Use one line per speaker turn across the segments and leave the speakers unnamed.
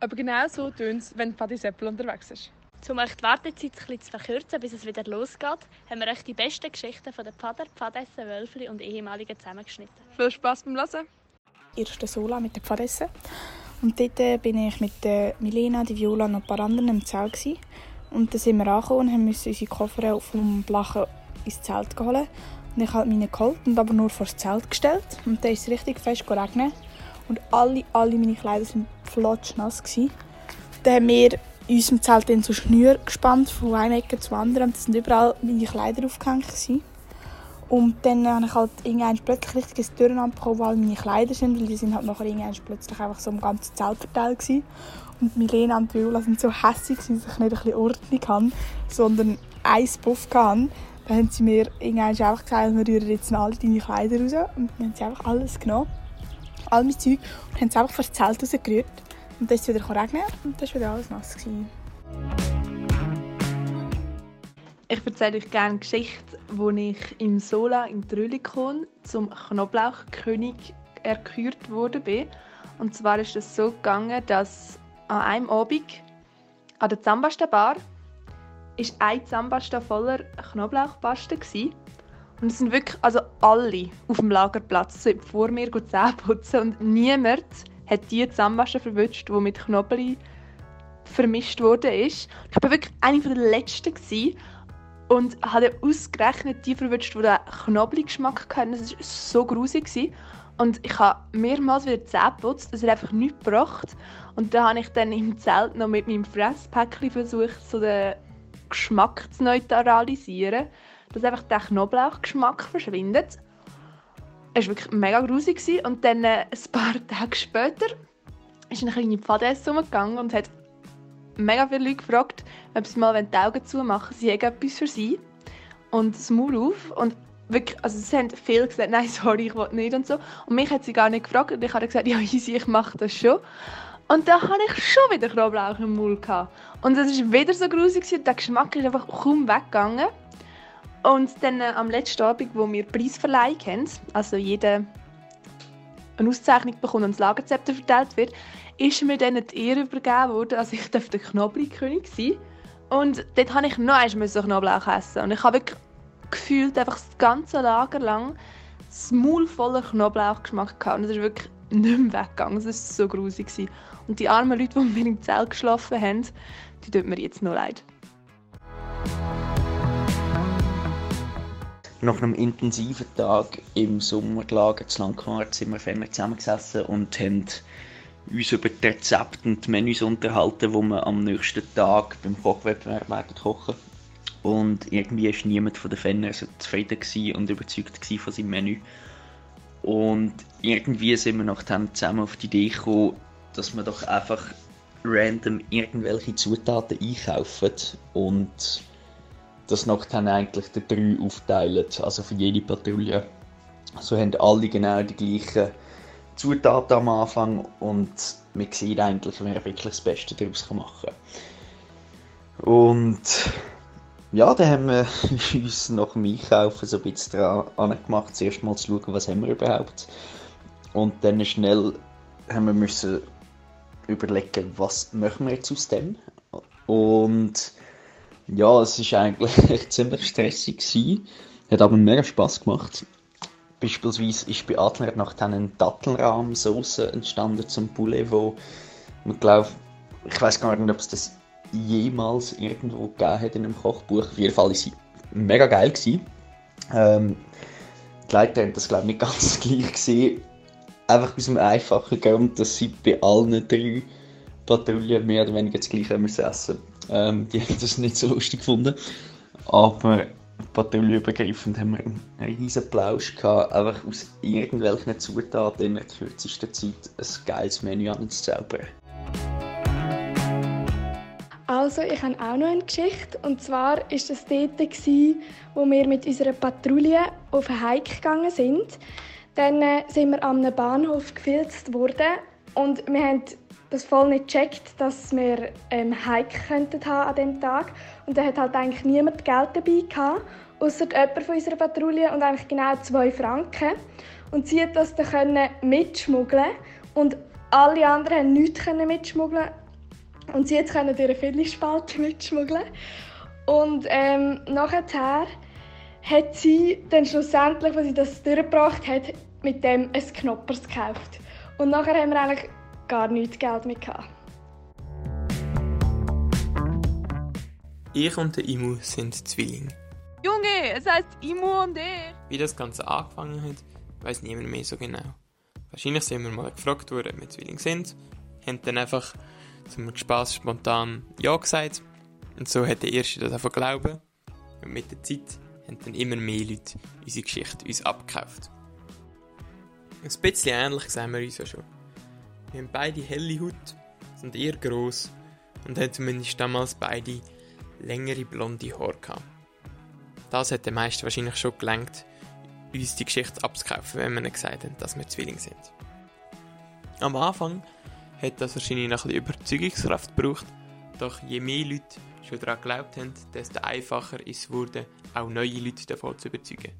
Aber genau so tönt es, wenn Patti Seppel unterwegs ist.
Um euch die Wartezeit ein bisschen zu verkürzen, bis es wieder losgeht, haben wir euch die besten Geschichten von den Pfader, Pfadessen, Wölfli und Ehemaligen zusammengeschnitten.
Viel Spaß beim Hören!
Erste Sola mit den Pfadessen. Und dort äh, bin ich mit der Milena, die Viola und ein paar anderen im Zelt. Gewesen. Und dann sind wir angekommen und haben unsere Koffer vom Blachen ins Zelt geholt. Und ich habe meine geholt und aber nur vor das Zelt gestellt. Und dann ist es richtig fest geregnet. Und alle, alle meine Kleider waren flotschnass. Gewesen. Dann haben wir in unserem Zelt so Schnür gespannt, von einer Ecke zur anderen. Da sind überall meine Kleider aufgehängt. Gewesen. Und dann habe ich halt irgendwann plötzlich richtiges Durcheinander bekommen, wo all meine Kleider sind, weil die sind halt nachher plötzlich einfach so im ganzen Zelt verteilt gewesen. Und Milena und Viola sind so hässlich, dass ich nicht ein Ordnung haben, sondern einen Puff hatten. Dann haben sie mir irgendwann einfach gesagt, wir rühren jetzt alle deine Kleider raus. Und dann haben sie einfach alles genommen, all mein Zeug, und haben es einfach vor das Zelt rausgerührt. Und dann ist es wieder regnen und dann war wieder alles nass. Gewesen.
Ich erzähle euch gerne eine Geschichte, wo ich im Sola in Trölikon zum Knoblauchkönig erkürt wurde. Und zwar ist es so gegangen, dass an einem Abend an der Zambasta-Bar ist ein Zambasta voller Knoblauchpaste gsi. Und es sind wirklich also alle auf dem Lagerplatz vor mir Zähne putzen und niemand hat die Zambasta verwünscht, die mit Knoblauch vermischt wurde Ich war wirklich eine der letzten und habe ausgerechnet die verwünscht, die den Knoblauchgeschmack hatten. Das war so grusig. Und ich habe mehrmals wieder Zähne geputzt, das hat einfach nichts gebracht. Und dann habe ich dann im Zelt noch mit meinem Fresspäckchen versucht, so den Geschmack zu neutralisieren, dass einfach der Knoblauchgeschmack verschwindet. Es war wirklich mega grusig. Und dann, äh, ein paar Tage später, ist eine kleine Pfadesse umgegangen und hat mega viele Leute gefragt, ob sie mal die Augen zumachen Sie haben etwas für sie. Und das Maul auf. Und wirklich, also sie haben viele gesagt, nein, sorry, ich will nicht und so. Und mich hat sie gar nicht gefragt. Und ich habe gesagt, ja, easy, ich mache das schon. Und dann hatte ich schon wieder Knoblauch im. Gehabt. Und es war wieder so grusig. Der Geschmack ist einfach kaum weggegangen. Und dann äh, am letzten Abend, wo wir Preisverleihung haben, also jeder eine Auszeichnung bekommt und das Lagerzepter verteilt wird, ist mir dann die Ehre übergeben worden, also ich darf der Knoblauchkönig sein. Und dort habe ich noch einmal Knoblauch essen. Und ich habe gefühlt einfach das ganze Lager lang das Maul voller Knoblauchgeschmack gehabt. Und das ist wirklich nicht mehr weggegangen. Das war so grusig. Und die armen Leute, die mit mir im Zelt geschlafen haben, die tut mir jetzt noch leid.
Nach einem intensiven Tag im Sommerlager zu Langquart sind wir vorne zusammengesessen und haben uns über die Rezepte und die Menüs unterhalten, die wir am nächsten Tag beim Kochwettbewerb werden kochen. Und irgendwie war niemand von den Fans zufrieden und überzeugt von seinem Menü. Und irgendwie sind wir nachdem zusammen auf die Idee gekommen, dass wir doch einfach random irgendwelche Zutaten einkaufen und das nachdem eigentlich die drei aufteilen, also für jede Patrouille. So haben alle genau die gleichen Zutaten am Anfang und man sieht eigentlich, wer wirklich das Beste daraus machen kann. Und ja, dann haben wir uns nach dem Einkaufen so ein bisschen daran gemacht, zuerst mal zu schauen, was haben wir überhaupt. Und dann schnell haben wir müssen überlegen, was machen wir jetzt aus dem. Und ja, es war eigentlich ziemlich stressig gewesen, hat aber mega Spass gemacht. Beispielsweise ist bei Adler nach einer Dattelrahmsoße entstanden zum Poulet, wo man glaubt, ich weiß gar nicht, ob es das jemals irgendwo gegeben hat in einem Kochbuch. Auf jeden Fall war sie mega geil. Gewesen. Ähm, die Leute haben das glaube ich nicht ganz gleich gesehen. Einfach aus dem einfachen Grund, dass sie bei allen drei Patrouillen mehr oder weniger das gleiche müssen essen. Ähm, die haben das nicht so lustig gefunden. Aber patrouillenübergreifend haben wir einen riesen Plausch gehabt, einfach aus irgendwelchen Zutaten in der kürzesten Zeit ein geiles Menü anzuzaubern.
Also, ich habe auch noch eine Geschichte. Und zwar war es dort, wo wir mit unserer Patrouille auf einen Hike gegangen sind. Dann äh, sind wir einem Bahnhof gefilzt worden und wir haben das voll nicht gecheckt, dass wir ähm, Hike könnten haben an diesem Tag. Und da hat halt eigentlich niemand Geld dabei gehabt, außer jemand von unserer Patrouille und eigentlich genau zwei Franken. Und sie hat das dann mitschmuggeln und alle anderen haben nichts mitschmuggeln
Und sie konnte durch eine Viertelspalte mitschmuggeln. Und ähm, nachher hat sie dann schlussendlich, als sie das durchgebracht hat, mit dem ein Knoppers gekauft. Und nachher haben wir eigentlich gar nichts Geld mehr gehabt.
Ich und der Imu sind Zwillinge.
Junge, es heißt Imo und ich.
Wie das Ganze angefangen hat, weiß niemand mehr so genau. Wahrscheinlich sind wir mal gefragt worden, ob wir Zwillinge sind, haben dann einfach zum Spaß spontan Ja gesagt. Und so hat der Erste das einfach glauben. Und mit der Zeit haben dann immer mehr Leute unsere Geschichte uns abgekauft. Ein bisschen ähnlich sehen wir uns ja schon. Wir haben beide helle Haut, sind eher gross und haben zumindest damals beide längere blonde Haare gehabt. Das hat den meisten wahrscheinlich schon gelangt, uns die Geschichte abzukaufen, wenn wir ihnen gesagt haben, dass wir Zwillinge sind. Am Anfang hat das wahrscheinlich noch ein bisschen Überzeugungskraft gebraucht, doch je mehr Leute schon daran geglaubt haben, desto einfacher ist es wurde, auch neue Leute davon zu überzeugen.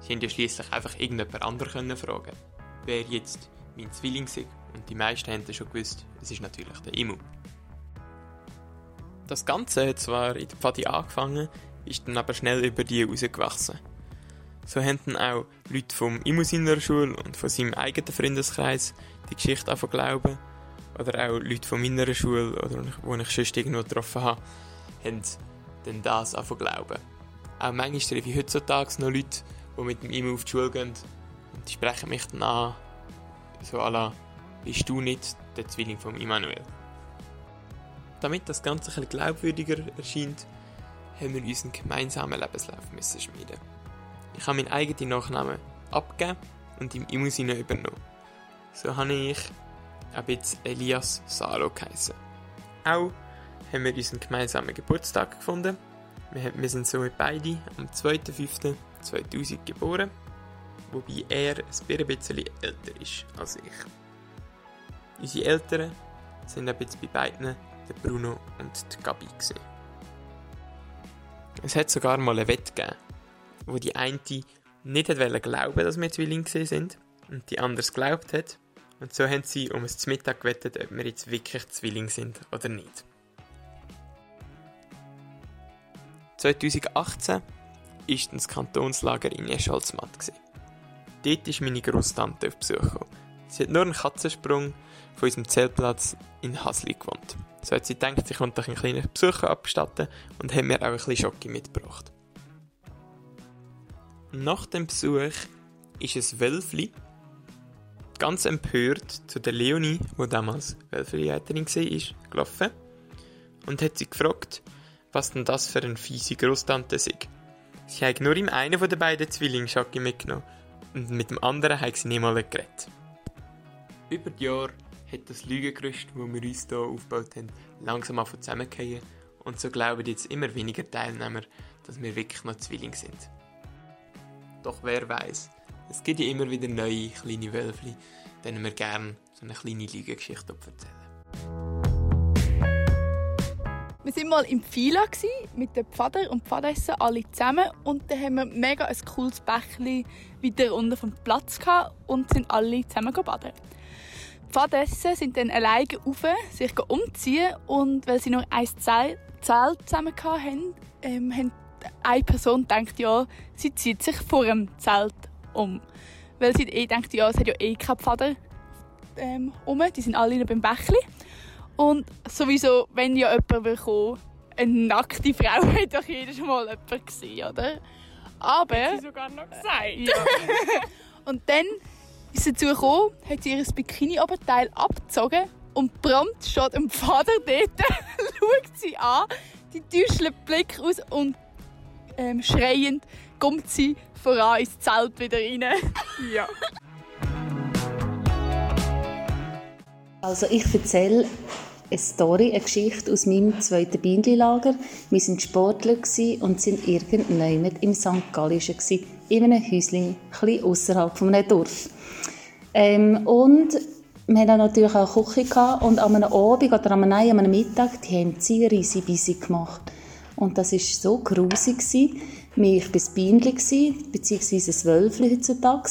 Sie haben ja schließlich einfach irgendjemand anderen fragen wer jetzt mein Zwilling ist. Und die meisten haben schon gewusst, es ist natürlich der Imu. Das Ganze hat zwar in der Pfadi angefangen, ist dann aber schnell über die herausgewachsen. So haben dann auch Leute vom Imu seiner Schule und von seinem eigenen Freundeskreis die Geschichte angefangen glauben. Oder auch Leute von meiner Schule, oder wo ich sonst irgendwo getroffen habe, haben dann das angefangen glauben. Auch manchmal treffe ich heutzutage noch Leute, die mit dem Imu auf die Schule gehen und die sprechen mich dann an, so à bist du nicht der Zwilling von Immanuel? Damit das Ganze ein bisschen glaubwürdiger erscheint, haben wir unseren gemeinsamen Lebenslauf müssen schmieden. Ich habe meinen eigenen Nachnamen abgegeben und im Imusine übernommen. So habe ich ab jetzt Elias Salo geheißen. Auch haben wir unseren gemeinsamen Geburtstag gefunden. Wir sind somit beide am 2.5.2000 geboren wobei er ein bisschen älter ist als ich. Unsere Eltern sind ein bisschen bei beiden, der Bruno und die Gabi. Gewesen. Es hat sogar mal eine Wette gegeben, wo die eine nicht hat glauben dass wir Zwillinge sind und die andere geglaubt hat. Und so haben sie um es Mittag gewettet, ob wir jetzt wirklich Zwillinge sind oder nicht. 2018 war das Kantonslager in Escholzmatt. Dort ist meine Großtante auf Besuch. Sie hat nur einen Katzensprung von unserem Zeltplatz in Hasli gewohnt. So hat sie gedacht, sie könnte einen kleinen Besuch abstatten und hat mir auch ein bisschen Schocke mitgebracht. Nach dem Besuch ist es Wölfli ganz empört zu der Leonie, die damals Wölfli-Leiterin war, gelaufen und hat sie gefragt, was denn das für eine fiese Großtante sei. Sie hat nur ihm einen von den beiden Zwillingsschacke mitgenommen und mit dem anderen haben sie niemals geredet. Über die Jahre hat das Lügengerüst, das wir uns hier aufgebaut haben, langsam auf zusammengefallen und so glauben jetzt immer weniger Teilnehmer, dass wir wirklich noch Zwillinge sind. Doch wer weiß, es gibt ja immer wieder neue kleine Wölfli, denen wir gerne so eine kleine Lügengeschichte erzählen.
Wir waren mal im Pfila mit dem Pfader und Pfadessen alle zusammen und dann haben wir mega ein cooles Bächli wieder unten vom Platz und sind alle zusammen baden. Pfadessen sind dann alleine rauf, sich umziehen und weil sie noch ein Zelt zusammen hatten, ähm, haben eine Person gedacht, ja, sie zieht sich vor dem Zelt um. Weil sie eh denkt, ja, es hat ja eh keinen Pfader ähm, um, die sind alle beim Bächli. Und sowieso, wenn ja jemand will kommen, eine nackte Frau hat doch jedes Mal jemand gesehen, oder? Aber... Hat
sie sogar noch gesagt.
Ja. und dann ist dazu gekommen, hat sie ihr Bikini-Oberteil abgezogen und prompt steht am Vater dort, schaut sie an, die täuschelt den Blick aus und ähm, schreiend kommt sie voran ins Zelt wieder rein. ja.
Also ich erzähle eine Story, eine Geschichte aus meinem zweiten Bienenlager. Wir waren Sportler und sind irgendwann im St. Gallischen in einem Häuschen, etwas außerhalb eines Dorf. Ähm, und wir hatten natürlich auch Küche und an einem Abend oder an einem, an einem Mittag, die haben sie riesig busy gemacht. Und das war so grusig. Ich war das Bienchen, beziehungsweise ein Wölfchen heutzutage.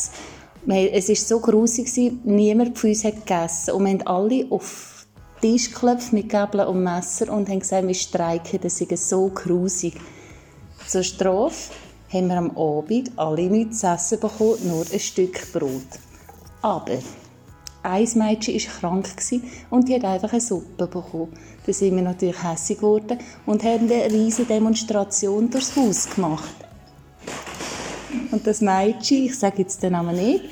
Es war so grusig, niemand von uns hat gegessen. Und wir haben alle auf Tisch geklopft mit Gabeln und Messer und haben gesagt, wir streiken, das sei so grusig. Zur Strafe haben wir am Abend alle nichts zu essen bekommen, nur ein Stück Brot. Aber ein Mädchen war krank und die hat einfach eine Suppe bekommen. Da sind wir natürlich hässlich geworden und haben eine riesige Demonstration durchs Haus gemacht. Und das Mädchen, ich sage jetzt den Namen nicht,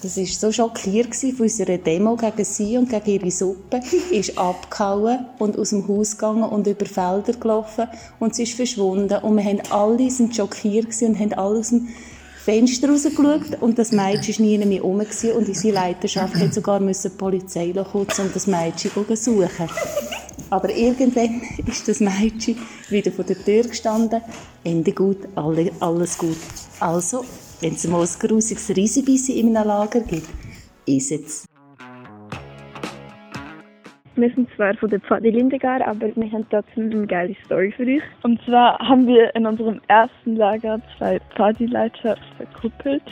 das war so schockiert von unserer Demo gegen sie und gegen ihre Suppe, ist abgehauen und aus dem Haus gegangen und über Felder gelaufen und sie ist verschwunden. Und wir haben alle sind schockiert und haben alle aus dem Fenster rausgeschaut und das Mädchen war nie mehr rum und unsere Leiterschaft musste sogar die Polizei kommen, um das Mädchen zu suchen. Aber irgendwann ist das Mädchen wieder vor der Tür gestanden. Ende gut, alle, alles gut. Also, wenn es mal ein grusiges Riesibissi in einem Lager gibt, ist es.
Wir sind zwar von der Pfadi Lindegar, aber wir haben trotzdem eine geile Story für euch.
Und zwar haben wir in unserem ersten Lager zwei Pfadi-Leiter verkuppelt.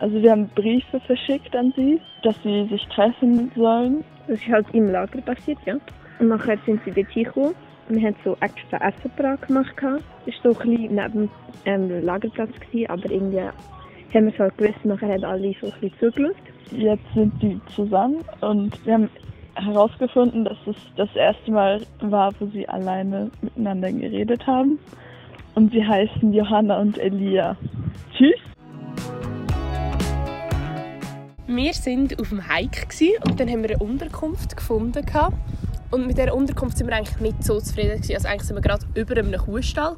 Also wir haben Briefe verschickt an sie, dass sie sich treffen sollen.
Das ist halt im Lager passiert, ja. Und nachher sind sie dort hingekommen. Wir haben so extra Essen gemacht. Das war so ein bisschen neben dem ähm, Lagerplatz, gewesen, aber irgendwie haben wir es halt gewusst. Nachher haben alle so ein bisschen zugeschaut.
Jetzt sind die zusammen und wir haben herausgefunden, dass es das erste Mal war, wo sie alleine miteinander geredet haben. Und sie heißen Johanna und Elia. Tschüss!
Wir sind auf dem Hike und dann haben wir eine Unterkunft gefunden. Und mit dieser Unterkunft sind wir eigentlich nicht so zufrieden. Also eigentlich sind wir gerade über einem Kuhstall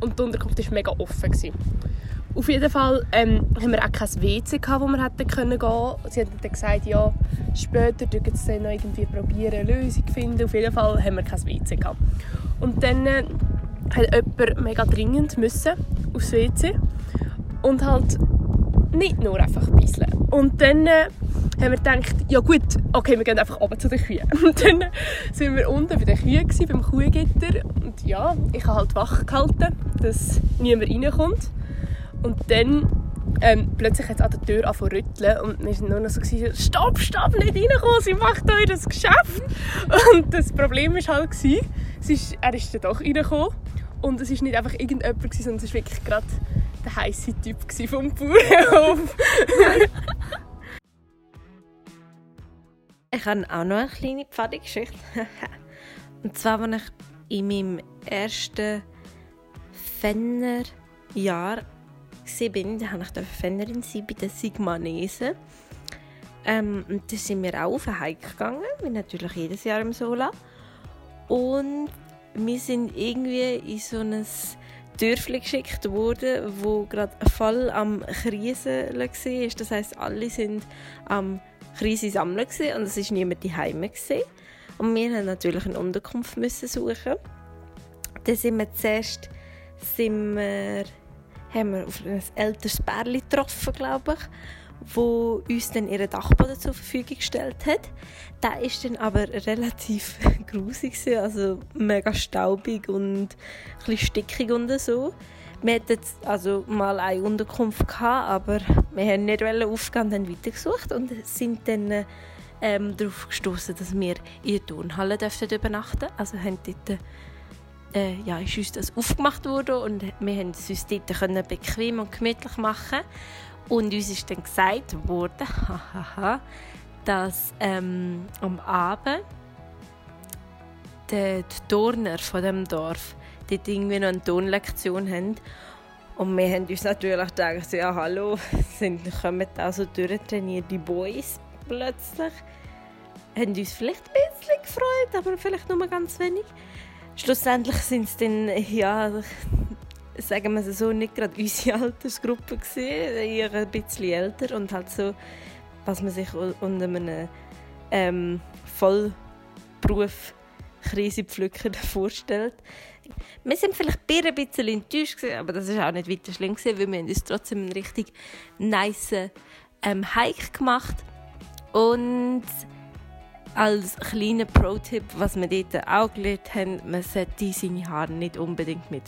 und die Unterkunft war mega offen. Auf jeden Fall ähm, haben wir auch kein WC, gehabt, wo wir hätten können gehen. Sie haben dann gesagt, ja, später probieren sie noch irgendwie probieren, eine Lösung finden. Auf jeden Fall haben wir kein WC gehabt. Und dann äh, hat jemand mega dringend müssen aufs WC und halt nicht nur einfach ein bisschen. Und dann äh, haben wir gedacht, ja gut, okay, wir gehen einfach runter zu den Kühen. Und dann sind wir unten bei den Kühen, gewesen, beim Kuhgitter. Und ja, ich habe halt wach gehalten, dass niemand reinkommt. Und dann ähm, plötzlich hat es an der Tür angefangen rütteln und wir waren nur noch so, stopp, stopp, nicht reinkommen, sie macht das Geschäft. Und das Problem war halt, gewesen, ist, er ist dann doch reingekommen und es war nicht einfach irgendjemand, sondern es war wirklich gerade der heiße Typ vom Bauernhof.
ich habe auch noch eine kleine Pfadi-Geschichte. und zwar, als ich in meinem ersten Fenner-Jahr bin, da habe ich Fennerin bei den Sigmanesen. Ähm, und da sind wir auch auf einen Hike gegangen, wie natürlich jedes Jahr im Sola. Und wir sind irgendwie in so ein Dörfli geschickt worden, wo gerade Fall am Krisen war. Das heißt, alle sind am Krise sammeln und es ist niemand daheim gesehen. Und wir mussten natürlich eine Unterkunft müssen suchen. Dann sind wir zuerst sind wir haben wir auf ein älteres Pärchen getroffen, glaube ich, wo uns dann ihren Dachboden zur Verfügung gestellt hat. Der ist dann aber relativ grusig, also mega staubig und ein stickig und so. Wir hatten also mal eine Unterkunft gehabt, aber wir haben nicht aufgehen und haben weitergesucht und sind dann ähm, darauf gestoßen, dass wir in der Turnhalle übernachten dürfen. Also haben dort äh, ja, ist uns das aufgemacht worden und wir konnten es uns dort können bequem und gemütlich machen. Und uns ist dann gesagt worden, dass ähm, am Abend die, die Turner von dem Dorf dort irgendwie noch eine Turnlektion haben. Und wir haben uns natürlich gedacht, ja hallo, sind, kommen also durchtrainierte Boys plötzlich. Haben uns vielleicht ein bisschen gefreut, aber vielleicht nur ganz wenig schlussendlich sind es dann, ja, sagen wir es so, nicht gerade unsere Altersgruppe gewesen, eher ein bisschen älter und halt so, was man sich unter einem ähm, Vollberuf Krisepflücker vorstellt. Wir sind vielleicht ein bisschen enttäuscht, aber das war auch nicht weiter schlimm, weil wir uns trotzdem einen richtig nice ähm, Hike gemacht und als kleiner Pro-Tipp, was wir dort auch gelernt haben, man sollte seine Haare nicht unbedingt mit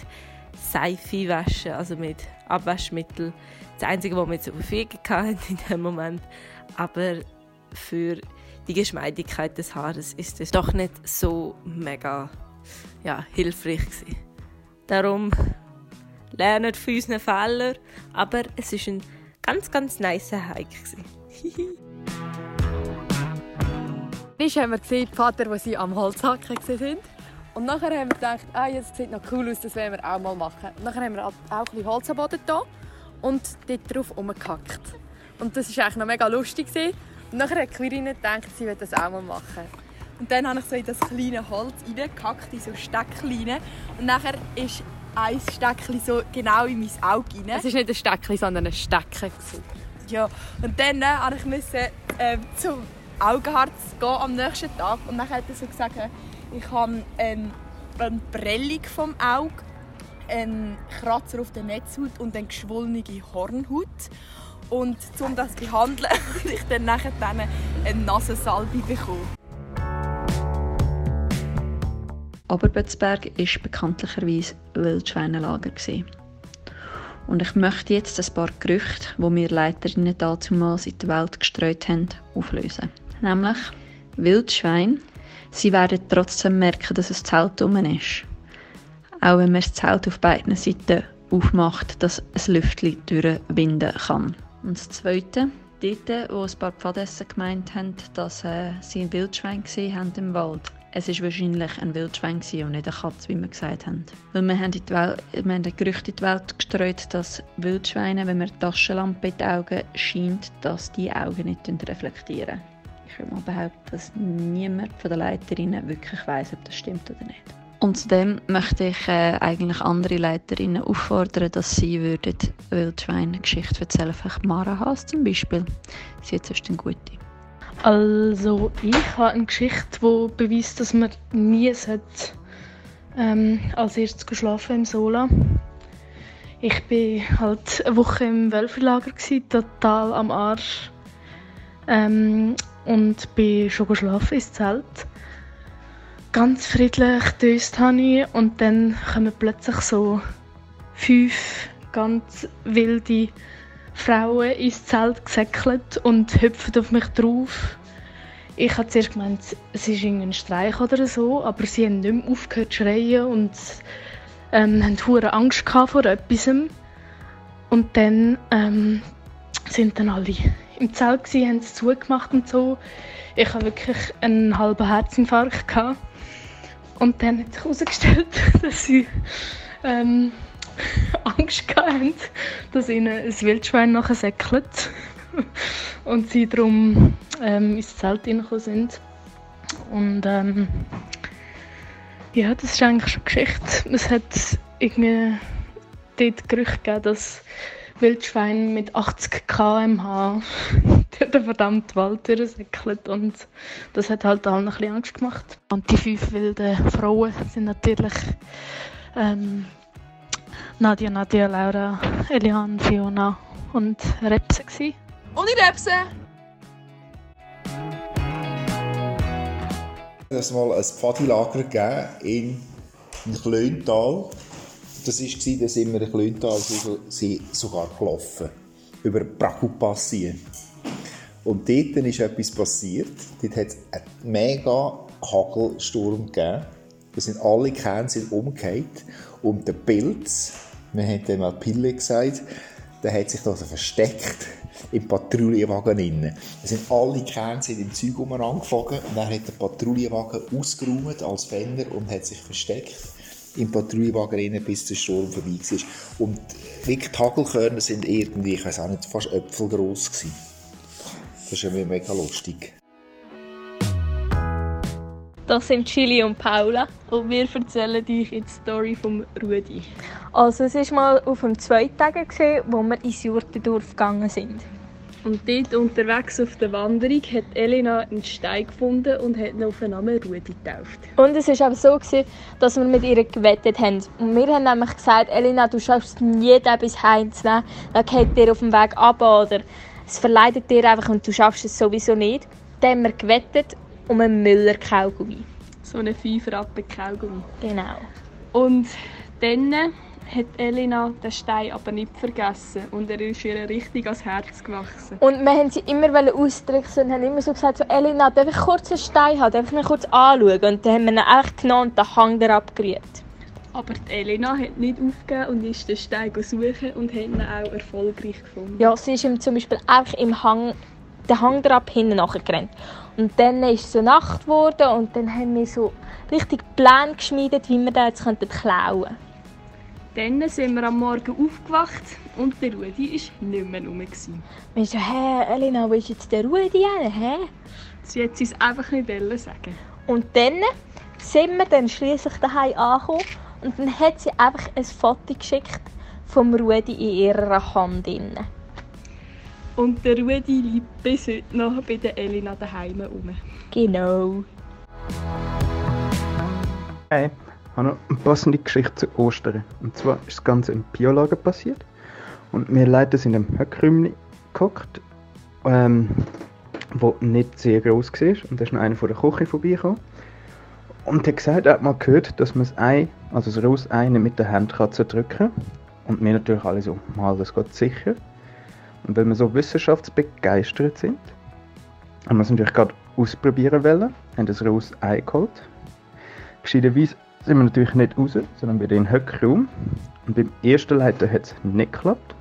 Seife waschen, also mit Abwaschmittel. Das Einzige, was wir zur Verfügung hatten in dem Moment. Aber für die Geschmeidigkeit des Haares ist es doch nicht so mega ja, hilfreich gewesen. Darum lernen von unseren Fehlern, aber es ist ein ganz, ganz nice Hike.
Wie haben wir gesehen, die Vater, die sie am Holzhacken waren. Und nachher haben wir gedacht, ah, jetzt sieht noch cool aus, das wollen wir auch mal machen. Und nachher haben wir auch ein Holz am Boden da und dort drauf rumgehackt. Und das war eigentlich noch mega lustig. Und nachher hat Quirin gedacht, sie will das auch mal machen. Und dann habe ich so in das kleine Holz reingehackt, in so Steckleine. Und nachher ist ein Steckchen so genau in mein Auge rein. Es war nicht ein Steckchen, sondern ein Stecken. Ja, und dann äh, musste ich äh, zum Augenarzt gehen am nächsten Tag. Und dann hat er so gesagt, ich habe ähm, eine Prellung vom Auge, einen Kratzer auf der Netzhaut und eine geschwollene Hornhaut. Und um das zu behandeln, habe ich dann nachher eine Nasensalbe bekommen.
Oberbötzberg war bekanntlicherweise Wildschweinelager. Und ich möchte jetzt ein paar Gerüchte, die wir Leiterinnen damals in die Welt gestreut haben, auflösen. Nämlich, Wildschwein, sie werden trotzdem merken, dass es Zelt rum ist. Auch wenn man das Zelt auf beiden Seiten aufmacht, dass ein Lüftchen durchwinden kann. Und das Zweite, dort, wo ein paar Pfadessen gemeint haben, dass äh, sie ein Wildschwein gesehen haben im Wald, es war wahrscheinlich ein Wildschwein und nicht eine Katze, wie wir gesagt haben. Weil wir haben, die Welt, wir haben Gerüchte in die Welt gestreut, dass Wildschweine, wenn man die Taschenlampe in die Augen scheint, dass die Augen nicht reflektieren. Ich würde mal behaupten, dass niemand von den Leiterinnen wirklich weiß, ob das stimmt oder nicht. Und zudem möchte ich äh, eigentlich andere Leiterinnen auffordern, dass sie würden Wildschweine-Geschichte erzählen. Vielleicht Mara Haas zum Beispiel. Sie hat sonst eine gute.
Also ich habe eine Geschichte, die beweist, dass man nie sollte, ähm, als erstes schlafen im Sola. Ich war halt eine Woche im Wölfelager, total am Arsch. Ähm, und bin schon geschlafen ins Zelt. Ganz friedlich döst habe ich und dann kommen plötzlich so fünf ganz wilde Frauen ins Zelt gesäckelt und hüpfen auf mich drauf. Ich habe zuerst gemeint, es ist ein Streich oder so, aber sie haben nicht mehr aufgehört zu schreien und ähm, haben hohe Angst vor etwas. Und dann ähm, sind dann alle im Zelt gewesen, haben es zugemacht und so. Ich hatte wirklich einen halben Herzinfarkt gehabt. Und dann hat sich herausgestellt, dass sie ähm, Angst hatten, dass ihnen ein Wildschwein nachher säckelt und sie darum ähm, ins Zelt reingekommen sind. Und ähm, ja, das ist eigentlich schon Geschichte. Es hat irgendwie dort Gerüchte gegeben, dass Wildschwein mit 80 km/h durch den verdammten Wald durchsäckelt und das hat halt allen ein bisschen Angst gemacht. Und die fünf wilden Frauen sind natürlich ähm, Nadia, Nadia, Laura, Eliane, Fiona und Repse. Gewesen.
Und die Repse!
Es mal ein Pfadilager gegeben in Klöntal. Das war, da sind wir in Klöntal sogar gelaufen. Über Prakupassien. Und dort ist etwas passiert. Dort hat es einen mega Hagelsturm gegeben. Da sind alle Kerne sind umgekehrt. Und der Pilz, wir haben dem mal Pille gesagt, der hat sich da also versteckt im Patrouillenwagen innen. Da sind alle Kerne sind im Zeug angefangen und dann hat der Patrouillenwagen ausgeräumt als Fender und hat sich versteckt im Patrouillenwagen innen, bis der Sturm vorbei war. Und wirklich die Hagelkörner sind irgendwie, ich weiß auch nicht, fast Äpfel groß gewesen. Das ist ja mega lustig.
Das sind Chili und Paula und wir erzählen euch jetzt die Story vom Rudi.
Also es war mal auf dem zweiten Tag, wo wir ins Jurtendorf gegangen sind.
Und dort unterwegs auf der Wanderung hat Elena einen Stein gefunden und hat ihn auf den Namen Rudi getauft.
Und es war aber so, dass wir mit ihr gewettet haben. Und wir haben nämlich gesagt, Elena, du schaffst nie den bis heim zu nehmen. Dann geht dir auf dem Weg ab oder es verleidet dir einfach und du schaffst es sowieso nicht. Dann haben wir gewettet um einen Müller-Kaugummi.
So einen 5 Rappen Kaugummi.
Genau.
Und dann
hat Elena den Stein aber nicht vergessen und er ist ihr richtig ans Herz gewachsen.
Und wir haben sie immer ausdrücken und haben immer so gesagt, so, Elina, darf ich kurz einen Stein haben, darf ich mich kurz anschauen? Und dann haben wir ihn echt genommen und den Hang darauf gerührt.
Aber die Elena hat nicht aufgegeben und ist den Stein suchen und hat ihn auch erfolgreich gefunden.
Ja, sie ist ihm zum Beispiel einfach im Hang, den Hang darauf hinten nachgerannt. Und dann ist es so Nacht geworden und dann haben wir so richtig Pläne geschmiedet, wie wir den jetzt klauen könnten.
Dann sind wir am Morgen aufgewacht und der Rudi war nicht mehr rum.
Wir so, hä, Elena, wo ist jetzt der Rudi hin? Hä?
Sie hat es einfach nicht sagen.
Und dann sind wir dann schliesslich daheim angekommen und dann hat sie einfach ein Foto geschickt vom Rudi in ihrer Hand.
Und der Rudi liegt bis heute noch bei der Elina daheim rum.
Genau.
Hey, habe noch eine passende Geschichte zu Ostern. Und zwar ist das Ganze im Biolager passiert. Und wir Leute sind im Höckräumchen gehockt, ähm, wo nicht sehr groß war. Und da ist noch einer von der Küche vorbeigekommen. Und er hat gesagt, er hat mal gehört, dass man das Ei, also das rohes Ei, nicht mit der Hand kann zerdrücken kann. Und wir natürlich alle so, mal, das geht sicher. Und weil wir so wissenschaftsbegeistert sind, haben wir es natürlich gerade ausprobieren wollen, haben das rohes Ei geholt. Gescheiterweise sind wir natürlich nicht raus, sondern wieder in den Höckraum. Und beim ersten Leiter hat es nicht geklappt.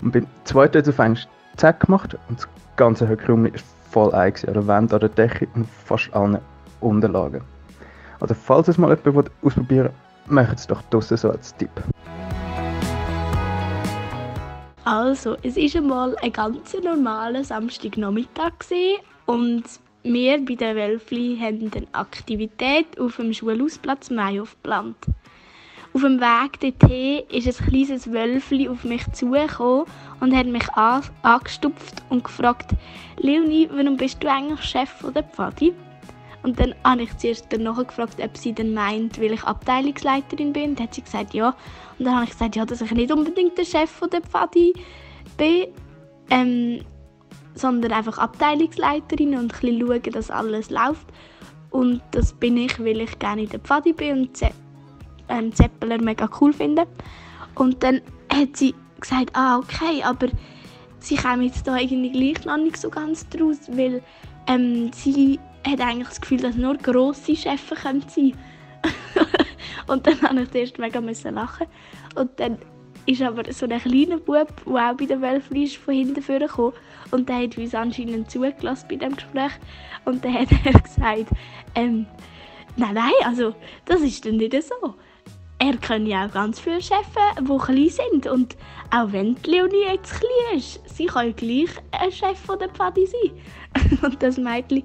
Und beim zweiten hat es auf einen Zack gemacht und das ganze Höckraum ist voll Ei gewesen, an der Wand, an der Decke und fast allen Unterlagen. Also falls es mal jemand ausprobieren will, macht es doch draussen so als Tipp.
Also, es ist einmal ein ganz normaler Samstagnachmittag und wir bei der Wölfli haben eine Aktivität auf dem Schulhausplatz Mayhof geplant. Auf dem Weg dorthin ist ein kleines Wölfli auf mich zugekommen und hat mich angestupft und gefragt, Leonie, warum bist du eigentlich Chef der Pfadi? Und dann habe ich zuerst danach gefragt, ob sie dann meint, weil ich Abteilungsleiterin bin. Und hat sie gesagt, ja. Und dann habe ich gesagt, ja, dass ich nicht unbedingt der Chef der Pfadi bin, ähm, sondern einfach Abteilungsleiterin und ein bisschen schauen, dass alles läuft. Und das bin ich, weil ich gerne in der Pfadi bin und Ze ähm, Zeppeler mega cool finde. Und dann hat sie gesagt, ah, okay, aber sie kommen jetzt da irgendwie gleich noch nicht so ganz draus, weil ähm, sie hat eigentlich das Gefühl, dass nur grosse Chefs sein können. und dann musste ich zuerst mega lachen. Und dann ist aber so ein kleiner Bub, der auch bei der Wölfli ist, von hinten vorgekommen. Und der hat uns anscheinend zugelassen bei dem Gespräch. Und dann hat er gesagt, ähm, nein, nein, also das ist dann nicht so. Er kann ja auch ganz viele Chefs, die klein sind. Und auch wenn die Leonie jetzt klein ist, sie kann gleich ein Chef von der Pfadi sein. und das Mädchen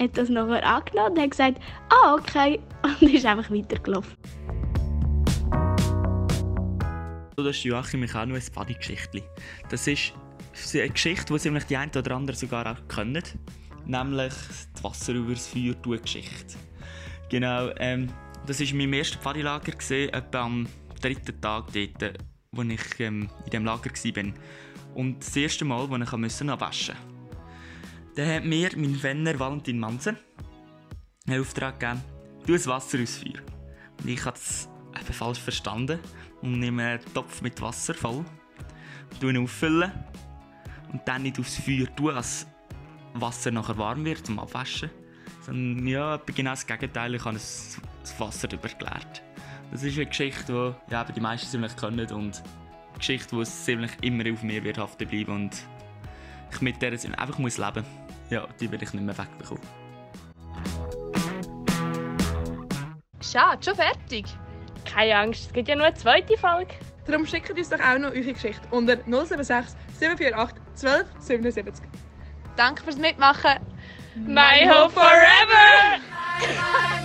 hat das nachher angenommen und hat gesagt, ah, okay, und ist einfach weitergelaufen.
Das ist Joachim noch ein Buddy-Geschichtli. Das ist eine Geschichte, die ziemlich die einen oder anderen sogar auch können. Nämlich die Wasser über das Feuer tun Geschichte. Genau, ähm, das war mein erstes Pfadilager, etwa am dritten Tag dort, wo ich ähm, in diesem Lager war. Und das erste Mal, wo ich waschen musste. Dann hat mir mein Fenner Valentin Mansen einen Auftrag gegeben, du das Wasser ins Feuer. Und ich habe falsch verstanden und nehme einen Topf mit Wasser voll, ihn auffüllen und dann nicht aufs Feuer tun, dass Wasser nachher warm wird zum Abwaschen. Sondern ja, genau das Gegenteil, ich habe das Wasser übergeleert. Das ist eine Geschichte, die ja, die meisten ziemlich können und eine Geschichte, die ziemlich immer auf mir wird haften bleiben und ich mit der einfach muss leben muss. Ja, die werde ich nicht mehr wegbekommen.
Schade, schon fertig?
Keine Angst, es gibt ja nur eine zweite Folge.
Darum schickt uns doch auch noch eure Geschichte unter 076 748 12 77. Danke fürs Mitmachen.
My Hope Forever!